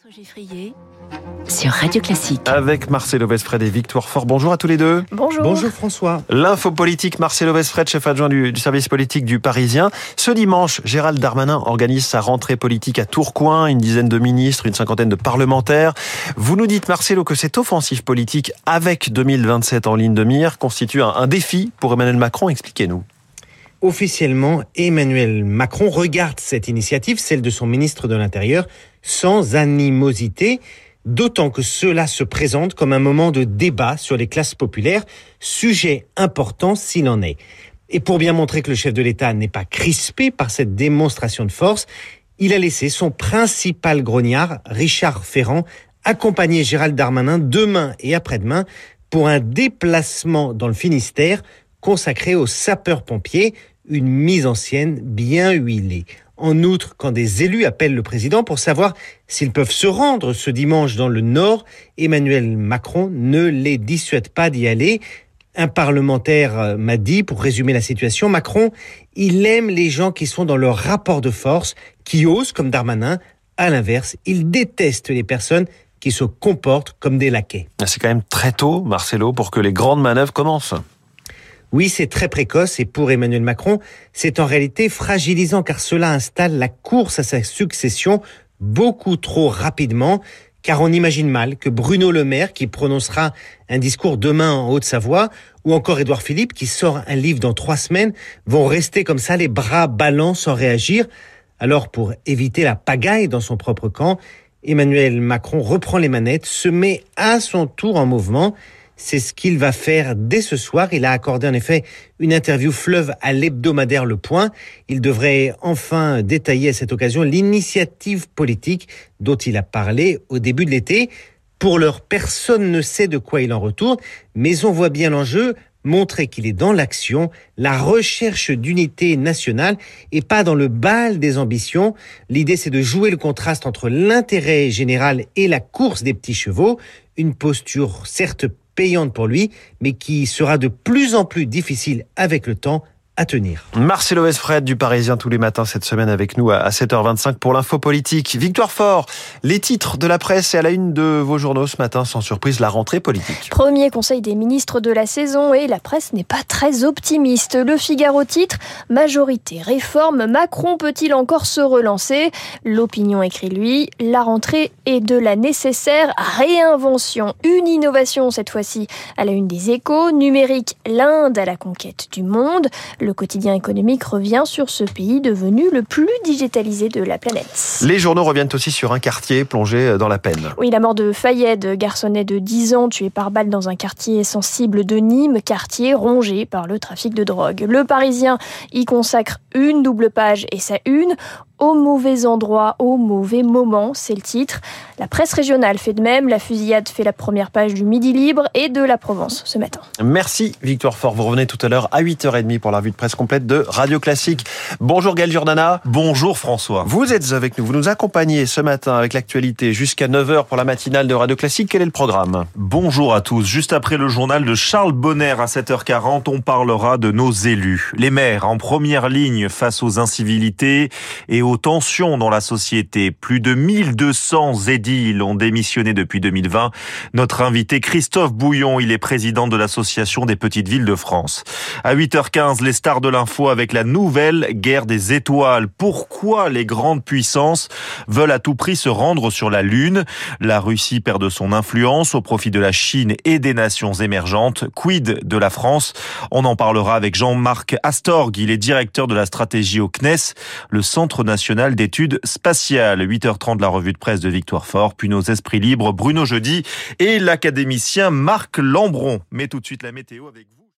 François Geffrier sur Radio Classique. Avec Marcelo Vesfred et Victoire Fort. Bonjour à tous les deux. Bonjour. Bonjour François. L'info politique, Marcelo Vesfred, chef adjoint du, du, service politique du Parisien. Ce dimanche, Gérald Darmanin organise sa rentrée politique à Tourcoing. Une dizaine de ministres, une cinquantaine de parlementaires. Vous nous dites, Marcelo, que cette offensive politique avec 2027 en ligne de mire constitue un, un défi pour Emmanuel Macron. Expliquez-nous. Officiellement, Emmanuel Macron regarde cette initiative, celle de son ministre de l'Intérieur, sans animosité, d'autant que cela se présente comme un moment de débat sur les classes populaires, sujet important s'il en est. Et pour bien montrer que le chef de l'État n'est pas crispé par cette démonstration de force, il a laissé son principal grognard, Richard Ferrand, accompagner Gérald Darmanin demain et après-demain pour un déplacement dans le Finistère consacré aux sapeurs-pompiers, une mise en scène bien huilée. En outre, quand des élus appellent le président pour savoir s'ils peuvent se rendre ce dimanche dans le Nord, Emmanuel Macron ne les dissuade pas d'y aller. Un parlementaire m'a dit, pour résumer la situation, Macron, il aime les gens qui sont dans leur rapport de force, qui osent, comme Darmanin. À l'inverse, il déteste les personnes qui se comportent comme des laquais. C'est quand même très tôt, Marcelo, pour que les grandes manœuvres commencent. Oui, c'est très précoce et pour Emmanuel Macron, c'est en réalité fragilisant car cela installe la course à sa succession beaucoup trop rapidement car on imagine mal que Bruno Le Maire, qui prononcera un discours demain en Haute-Savoie, ou encore Édouard Philippe, qui sort un livre dans trois semaines, vont rester comme ça, les bras ballants sans réagir. Alors, pour éviter la pagaille dans son propre camp, Emmanuel Macron reprend les manettes, se met à son tour en mouvement. C'est ce qu'il va faire dès ce soir. Il a accordé en effet une interview fleuve à l'hebdomadaire Le Point. Il devrait enfin détailler à cette occasion l'initiative politique dont il a parlé au début de l'été. Pour l'heure, personne ne sait de quoi il en retourne, mais on voit bien l'enjeu, montrer qu'il est dans l'action, la recherche d'unité nationale et pas dans le bal des ambitions. L'idée, c'est de jouer le contraste entre l'intérêt général et la course des petits chevaux. Une posture certes payante pour lui, mais qui sera de plus en plus difficile avec le temps à tenir. Marcelo Esfred du Parisien tous les matins cette semaine avec nous à 7h25 pour l'info politique. Victoire Fort, les titres de la presse et à la une de vos journaux ce matin, sans surprise, la rentrée politique. Premier conseil des ministres de la saison et la presse n'est pas très optimiste. Le Figaro titre Majorité, réforme, Macron peut-il encore se relancer? L'opinion écrit lui, la rentrée est de la nécessaire réinvention. Une innovation cette fois-ci à la une des échos, numérique, l'Inde à la conquête du monde. Le quotidien économique revient sur ce pays devenu le plus digitalisé de la planète. Les journaux reviennent aussi sur un quartier plongé dans la peine. Oui, la mort de Fayed, garçonnet de 10 ans tué par balle dans un quartier sensible de Nîmes, quartier rongé par le trafic de drogue. Le Parisien y consacre une double page et sa une au mauvais endroit, au mauvais moment, c'est le titre. La presse régionale fait de même, la fusillade fait la première page du Midi Libre et de la Provence ce matin. Merci Victoire Fort, vous revenez tout à l'heure à 8h30 pour la revue de presse complète de Radio Classique. Bonjour Gaël Giordana. Bonjour François. Vous êtes avec nous, vous nous accompagnez ce matin avec l'actualité jusqu'à 9h pour la matinale de Radio Classique. Quel est le programme? Bonjour à tous. Juste après le journal de Charles Bonner à 7h40, on parlera de nos élus. Les maires en première ligne face aux incivilités et aux tensions dans la société. Plus de 1200 édiles ont démissionné depuis 2020. Notre invité Christophe Bouillon, il est président de l'association des petites villes de France. À 8h15, les stars de l'info avec la nouvelle guerre des étoiles. Pourquoi les grandes puissances veulent à tout prix se rendre sur la Lune? La Russie perd de son influence au profit de la Chine et des nations émergentes. Quid de la France? On en parlera avec Jean-Marc Astorg. Il est directeur de la stratégie au CNES, le Centre national d'études spatiales. 8h30, la revue de presse de Victoire Fort, puis nos esprits libres, Bruno Jeudi et l'académicien Marc Lambron. Mais tout de suite la météo avec vous.